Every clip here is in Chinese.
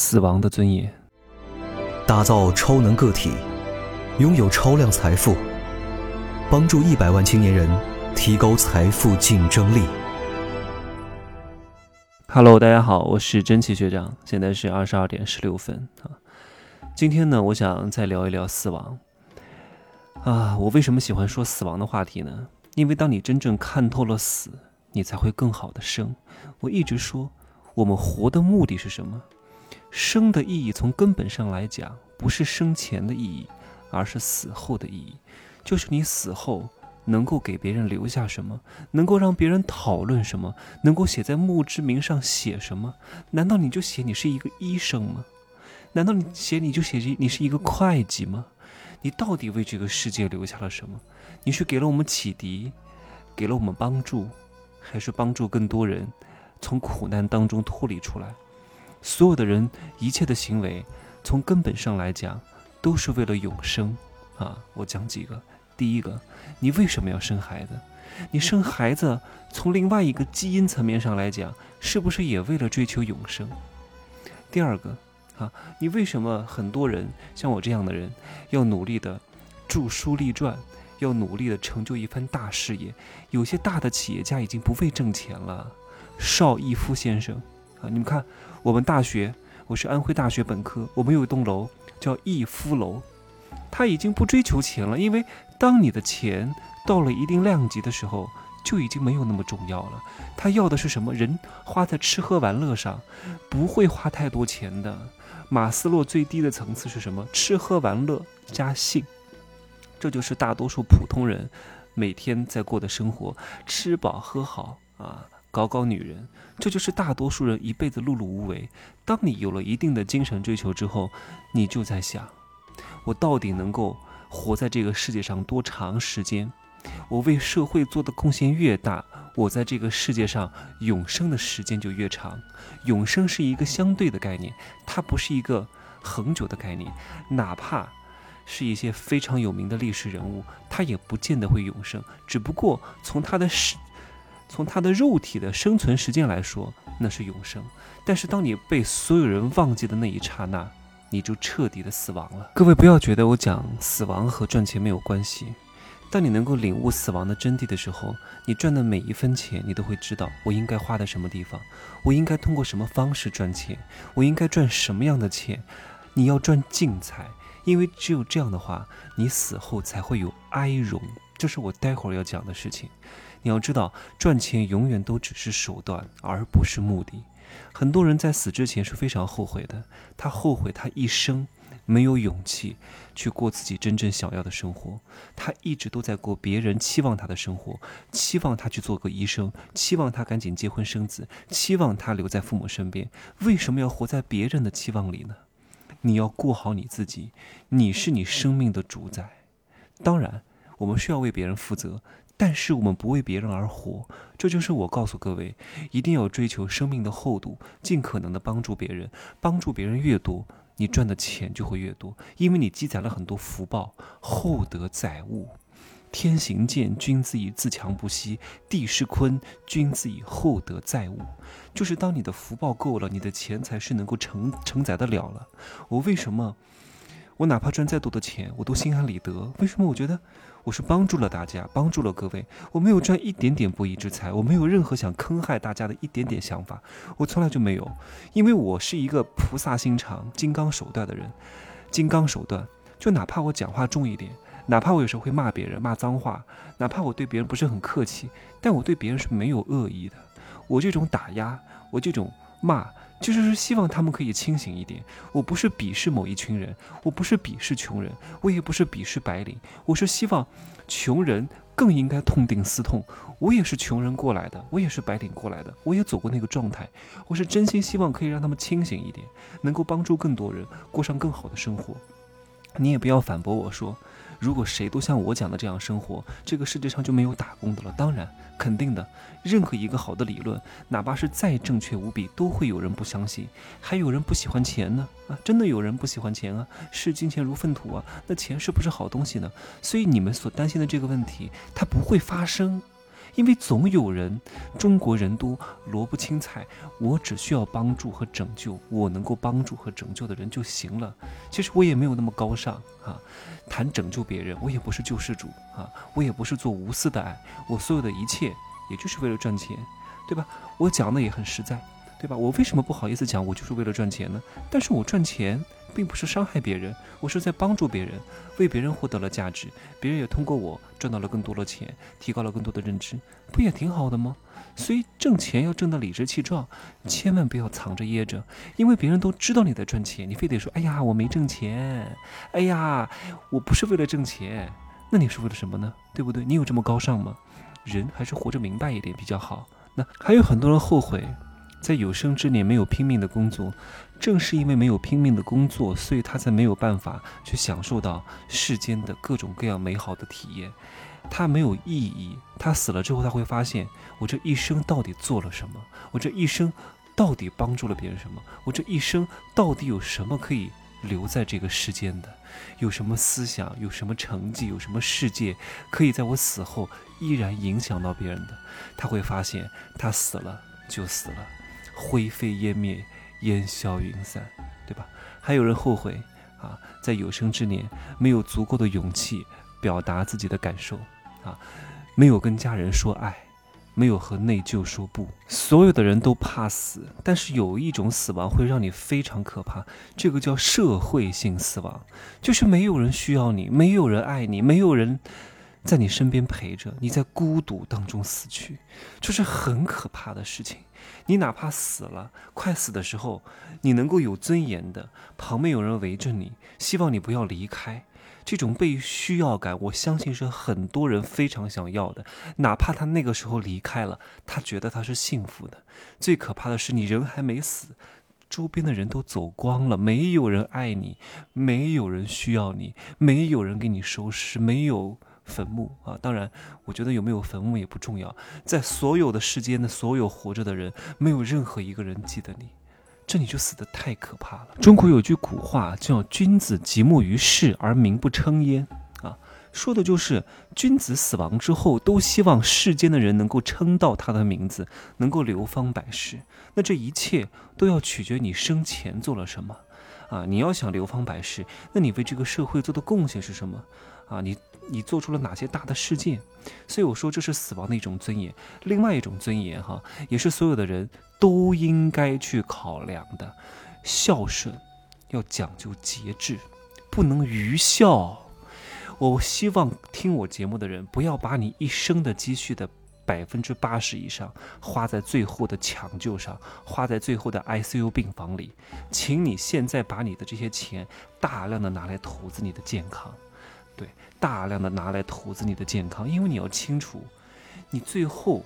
死亡的尊严，打造超能个体，拥有超量财富，帮助一百万青年人提高财富竞争力。Hello，大家好，我是真奇学长，现在是二十二点十六分啊。今天呢，我想再聊一聊死亡啊。我为什么喜欢说死亡的话题呢？因为当你真正看透了死，你才会更好的生。我一直说，我们活的目的是什么？生的意义从根本上来讲，不是生前的意义，而是死后的意义。就是你死后能够给别人留下什么，能够让别人讨论什么，能够写在墓志铭上写什么？难道你就写你是一个医生吗？难道你写你就写你是一个会计吗？你到底为这个世界留下了什么？你是给了我们启迪，给了我们帮助，还是帮助更多人从苦难当中脱离出来？所有的人，一切的行为，从根本上来讲，都是为了永生啊！我讲几个。第一个，你为什么要生孩子？你生孩子，从另外一个基因层面上来讲，是不是也为了追求永生？第二个，啊，你为什么很多人像我这样的人，要努力的著书立传，要努力的成就一番大事业？有些大的企业家已经不为挣钱了。邵逸夫先生。啊，你们看，我们大学，我是安徽大学本科，我们有一栋楼叫逸夫楼，他已经不追求钱了，因为当你的钱到了一定量级的时候，就已经没有那么重要了。他要的是什么？人花在吃喝玩乐上，不会花太多钱的。马斯洛最低的层次是什么？吃喝玩乐加性，这就是大多数普通人每天在过的生活，吃饱喝好啊。搞搞女人，这就是大多数人一辈子碌碌无为。当你有了一定的精神追求之后，你就在想：我到底能够活在这个世界上多长时间？我为社会做的贡献越大，我在这个世界上永生的时间就越长。永生是一个相对的概念，它不是一个恒久的概念。哪怕是一些非常有名的历史人物，他也不见得会永生。只不过从他的从他的肉体的生存时间来说，那是永生。但是当你被所有人忘记的那一刹那，你就彻底的死亡了。各位不要觉得我讲死亡和赚钱没有关系。当你能够领悟死亡的真谛的时候，你赚的每一分钱，你都会知道我应该花在什么地方，我应该通过什么方式赚钱，我应该赚什么样的钱。你要赚净财，因为只有这样的话，你死后才会有哀荣。这是我待会儿要讲的事情。你要知道，赚钱永远都只是手段，而不是目的。很多人在死之前是非常后悔的，他后悔他一生没有勇气去过自己真正想要的生活，他一直都在过别人期望他的生活，期望他去做个医生，期望他赶紧结婚生子，期望他留在父母身边。为什么要活在别人的期望里呢？你要过好你自己，你是你生命的主宰。当然，我们需要为别人负责。但是我们不为别人而活，这就是我告诉各位，一定要追求生命的厚度，尽可能的帮助别人，帮助别人越多，你赚的钱就会越多，因为你积攒了很多福报，厚德载物。天行健，君子以自强不息；地势坤，君子以厚德载物。就是当你的福报够了，你的钱财是能够承承载得了了。我为什么？我哪怕赚再多的钱，我都心安理得。为什么？我觉得。我是帮助了大家，帮助了各位。我没有赚一点点不义之财，我没有任何想坑害大家的一点点想法，我从来就没有。因为我是一个菩萨心肠、金刚手段的人，金刚手段。就哪怕我讲话重一点，哪怕我有时候会骂别人、骂脏话，哪怕我对别人不是很客气，但我对别人是没有恶意的。我这种打压，我这种骂。就是希望他们可以清醒一点。我不是鄙视某一群人，我不是鄙视穷人，我也不是鄙视白领。我是希望穷人更应该痛定思痛。我也是穷人过来的，我也是白领过来的，我也走过那个状态。我是真心希望可以让他们清醒一点，能够帮助更多人过上更好的生活。你也不要反驳我说。如果谁都像我讲的这样生活，这个世界上就没有打工的了。当然，肯定的，任何一个好的理论，哪怕是再正确无比，都会有人不相信，还有人不喜欢钱呢。啊，真的有人不喜欢钱啊，视金钱如粪土啊。那钱是不是好东西呢？所以你们所担心的这个问题，它不会发生，因为总有人，中国人多，萝卜青菜，我只需要帮助和拯救我能够帮助和拯救的人就行了。其实我也没有那么高尚啊，谈拯救别人，我也不是救世主啊，我也不是做无私的爱，我所有的一切也就是为了赚钱，对吧？我讲的也很实在。对吧？我为什么不好意思讲？我就是为了赚钱呢？但是我赚钱并不是伤害别人，我是在帮助别人，为别人获得了价值，别人也通过我赚到了更多的钱，提高了更多的认知，不也挺好的吗？所以挣钱要挣得理直气壮，千万不要藏着掖着，因为别人都知道你在赚钱，你非得说：“哎呀，我没挣钱，哎呀，我不是为了挣钱。”那你是为了什么呢？对不对？你有这么高尚吗？人还是活着明白一点比较好。那还有很多人后悔。在有生之年没有拼命的工作，正是因为没有拼命的工作，所以他才没有办法去享受到世间的各种各样美好的体验。他没有意义，他死了之后他会发现，我这一生到底做了什么？我这一生到底帮助了别人什么？我这一生到底有什么可以留在这个世间的？有什么思想？有什么成绩？有什么世界可以在我死后依然影响到别人的？他会发现，他死了就死了。灰飞烟灭，烟消云散，对吧？还有人后悔啊，在有生之年没有足够的勇气表达自己的感受啊，没有跟家人说爱，没有和内疚说不。所有的人都怕死，但是有一种死亡会让你非常可怕，这个叫社会性死亡，就是没有人需要你，没有人爱你，没有人。在你身边陪着你，在孤独当中死去，这是很可怕的事情。你哪怕死了，快死的时候，你能够有尊严的，旁边有人围着你，希望你不要离开。这种被需要感，我相信是很多人非常想要的。哪怕他那个时候离开了，他觉得他是幸福的。最可怕的是，你人还没死，周边的人都走光了，没有人爱你，没有人需要你，没有人给你收尸，没有。坟墓啊，当然，我觉得有没有坟墓也不重要。在所有的世间的所有活着的人，没有任何一个人记得你，这你就死得太可怕了。中国有句古话叫“君子即墨于世而名不称焉”，啊，说的就是君子死亡之后，都希望世间的人能够称道他的名字，能够流芳百世。那这一切都要取决你生前做了什么啊！你要想流芳百世，那你为这个社会做的贡献是什么啊？你。你做出了哪些大的事件？所以我说这是死亡的一种尊严，另外一种尊严哈，也是所有的人都应该去考量的。孝顺要讲究节制，不能愚孝。我希望听我节目的人不要把你一生的积蓄的百分之八十以上花在最后的抢救上，花在最后的 ICU 病房里。请你现在把你的这些钱大量的拿来投资你的健康。对，大量的拿来投资你的健康，因为你要清楚，你最后，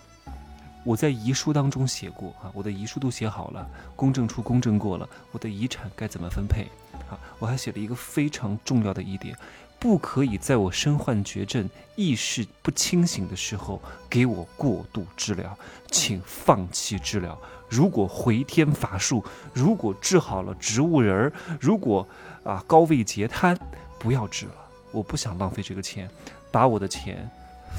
我在遗书当中写过啊，我的遗书都写好了，公证处公证过了，我的遗产该怎么分配啊？我还写了一个非常重要的一点，不可以在我身患绝症、意识不清醒的时候给我过度治疗，请放弃治疗。如果回天乏术，如果治好了植物人儿，如果啊高位截瘫，不要治了。我不想浪费这个钱，把我的钱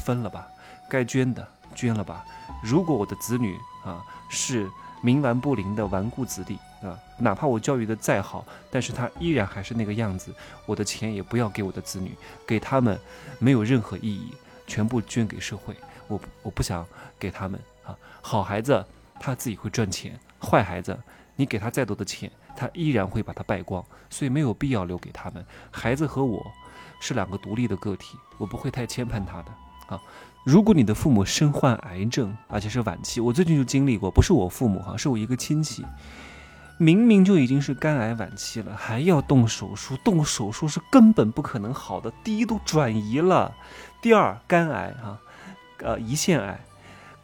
分了吧，该捐的捐了吧。如果我的子女啊是冥顽不灵的顽固子弟啊，哪怕我教育的再好，但是他依然还是那个样子，我的钱也不要给我的子女，给他们没有任何意义，全部捐给社会。我我不想给他们啊，好孩子他自己会赚钱，坏孩子你给他再多的钱，他依然会把它败光，所以没有必要留给他们。孩子和我。是两个独立的个体，我不会太牵绊他的啊。如果你的父母身患癌症，而且是晚期，我最近就经历过，不是我父母哈，是我一个亲戚，明明就已经是肝癌晚期了，还要动手术，动手术是根本不可能好的。第一都转移了，第二肝癌哈，呃胰腺癌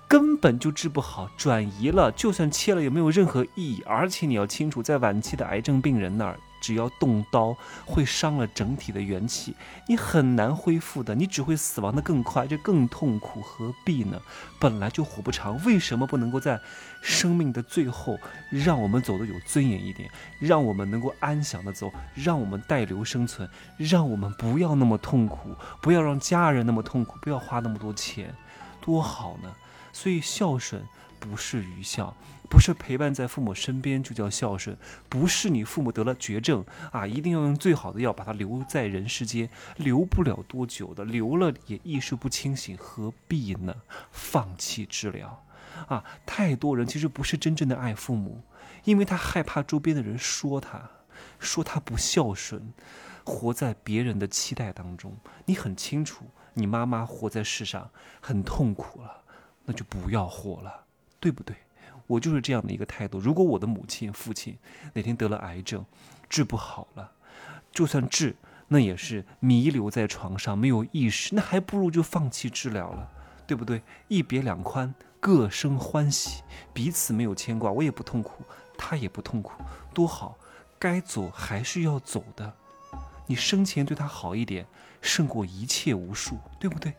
根本就治不好，转移了，就算切了也没有任何意义。而且你要清楚，在晚期的癌症病人那儿。只要动刀，会伤了整体的元气，你很难恢复的，你只会死亡的更快，这更痛苦，何必呢？本来就活不长，为什么不能够在生命的最后，让我们走得有尊严一点，让我们能够安详的走，让我们带流生存，让我们不要那么痛苦，不要让家人那么痛苦，不要花那么多钱。多好呢。所以孝顺不是愚孝，不是陪伴在父母身边就叫孝顺，不是你父母得了绝症啊，一定要用最好的药把他留在人世间，留不了多久的，留了也意识不清醒，何必呢？放弃治疗啊！太多人其实不是真正的爱父母，因为他害怕周边的人说他，说他不孝顺，活在别人的期待当中。你很清楚，你妈妈活在世上很痛苦了。那就不要活了，对不对？我就是这样的一个态度。如果我的母亲、父亲哪天得了癌症，治不好了，就算治，那也是弥留在床上，没有意识，那还不如就放弃治疗了，对不对？一别两宽，各生欢喜，彼此没有牵挂，我也不痛苦，他也不痛苦，多好！该走还是要走的，你生前对他好一点，胜过一切无数，对不对？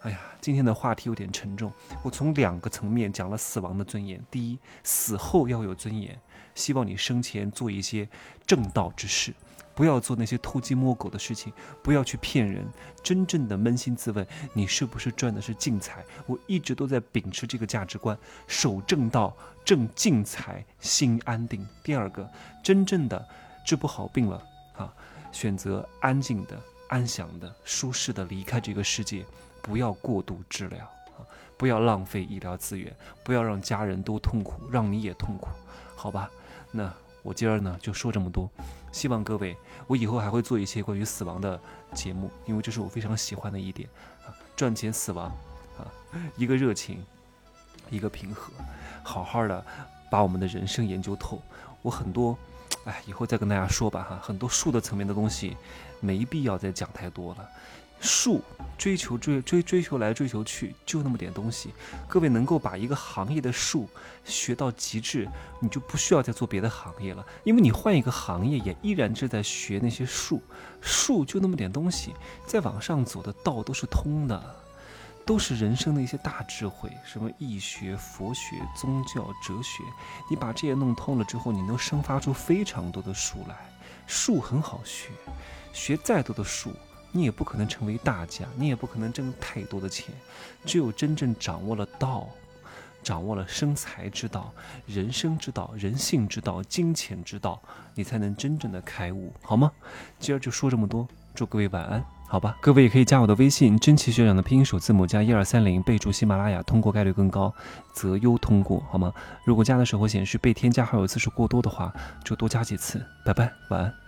哎呀，今天的话题有点沉重。我从两个层面讲了死亡的尊严。第一，死后要有尊严，希望你生前做一些正道之事，不要做那些偷鸡摸狗的事情，不要去骗人。真正的扪心自问，你是不是赚的是净财？我一直都在秉持这个价值观，守正道，正净财，心安定。第二个，真正的治不好病了啊，选择安静的、安详的、舒适的离开这个世界。不要过度治疗啊！不要浪费医疗资源，不要让家人都痛苦，让你也痛苦，好吧？那我今儿呢就说这么多，希望各位，我以后还会做一些关于死亡的节目，因为这是我非常喜欢的一点啊！赚钱死亡啊，一个热情，一个平和，好好的把我们的人生研究透。我很多，哎，以后再跟大家说吧哈，很多术的层面的东西，没必要再讲太多了。术追求追追追求来追求去，就那么点东西。各位能够把一个行业的术学到极致，你就不需要再做别的行业了，因为你换一个行业也依然是在学那些术。术就那么点东西，再往上走的道都是通的，都是人生的一些大智慧，什么易学、佛学、宗教、哲学。你把这些弄通了之后，你能生发出非常多的术来。术很好学，学再多的术。你也不可能成为大家，你也不可能挣太多的钱。只有真正掌握了道，掌握了生财之道、人生之道、人性之道、金钱之道，你才能真正的开悟，好吗？今儿就说这么多，祝各位晚安，好吧？各位也可以加我的微信，真奇学长的拼音首字母加一二三零，备注喜马拉雅，通过概率更高，择优通过，好吗？如果加的时候显示被添加好友次数过多的话，就多加几次。拜拜，晚安。